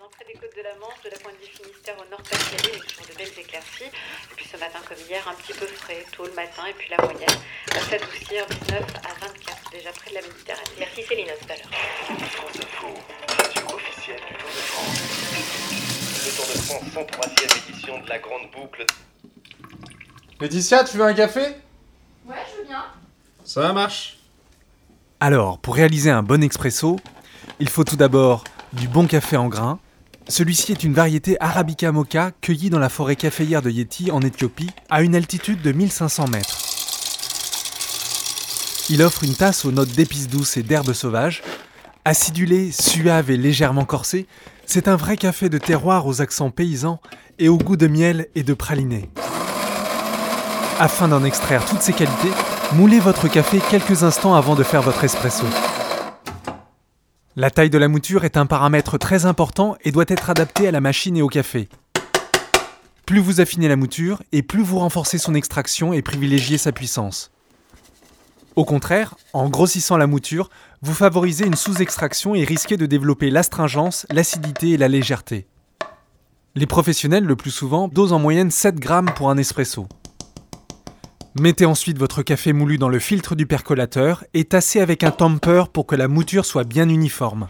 entrées des côtes de la Manche, de la pointe du Finistère au nord-pas-de-Calais, avec toujours de belles éclaircies. Et puis ce matin comme hier, un petit peu frais, tôt le matin, et puis la moyenne va s'adoucir 19 à 24, déjà près de la Méditerranée. Merci Céline, à tout à l'heure. France Info, radio officielle du Tour de France. Le Tour de France, 103e édition de la grande boucle. Laetitia, tu veux un café? Ouais, je veux bien. Ça marche. Alors, pour réaliser un bon expresso, il faut tout d'abord du bon café en grains. Celui-ci est une variété Arabica Mocha cueillie dans la forêt caféière de Yeti en Éthiopie à une altitude de 1500 mètres. Il offre une tasse aux notes d'épices douces et d'herbes sauvages. Acidulé, suave et légèrement corsé, c'est un vrai café de terroir aux accents paysans et au goût de miel et de praliné. Afin d'en extraire toutes ses qualités, moulez votre café quelques instants avant de faire votre espresso. La taille de la mouture est un paramètre très important et doit être adapté à la machine et au café. Plus vous affinez la mouture et plus vous renforcez son extraction et privilégiez sa puissance. Au contraire, en grossissant la mouture, vous favorisez une sous-extraction et risquez de développer l'astringence, l'acidité et la légèreté. Les professionnels, le plus souvent, dosent en moyenne 7 grammes pour un espresso. Mettez ensuite votre café moulu dans le filtre du percolateur et tassez avec un tamper pour que la mouture soit bien uniforme.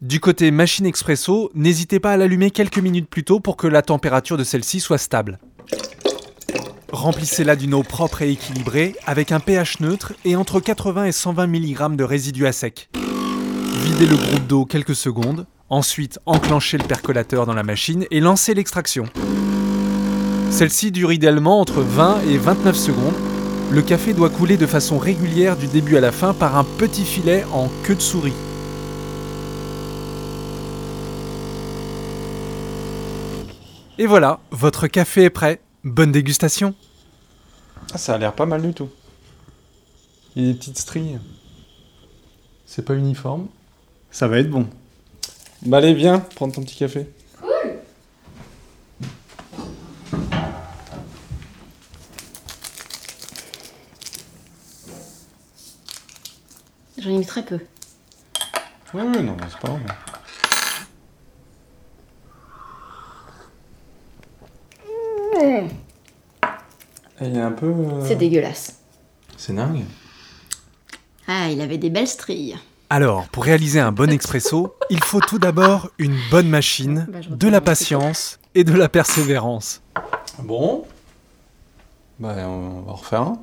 Du côté machine expresso, n'hésitez pas à l'allumer quelques minutes plus tôt pour que la température de celle-ci soit stable. Remplissez-la d'une eau propre et équilibrée avec un pH neutre et entre 80 et 120 mg de résidus à sec. Videz le groupe d'eau quelques secondes, ensuite enclenchez le percolateur dans la machine et lancez l'extraction. Celle-ci dure idéalement entre 20 et 29 secondes. Le café doit couler de façon régulière du début à la fin par un petit filet en queue de souris. Et voilà, votre café est prêt. Bonne dégustation Ah, ça a l'air pas mal du tout. Il y a des petites stries. C'est pas uniforme. Ça va être bon. Bah allez, viens, prendre ton petit café. J'en ai mis très peu. Ouais, ouais, non, c'est pas grave. Et Il a un peu. euh, C'est dégueulasse. C'est dingue. Ah, il avait des belles stries. Alors, pour réaliser un bon expresso, il faut tout d'abord une bonne machine, Bah, je de la mon patience et de la persévérance. Bon. Bah, on va en refaire un.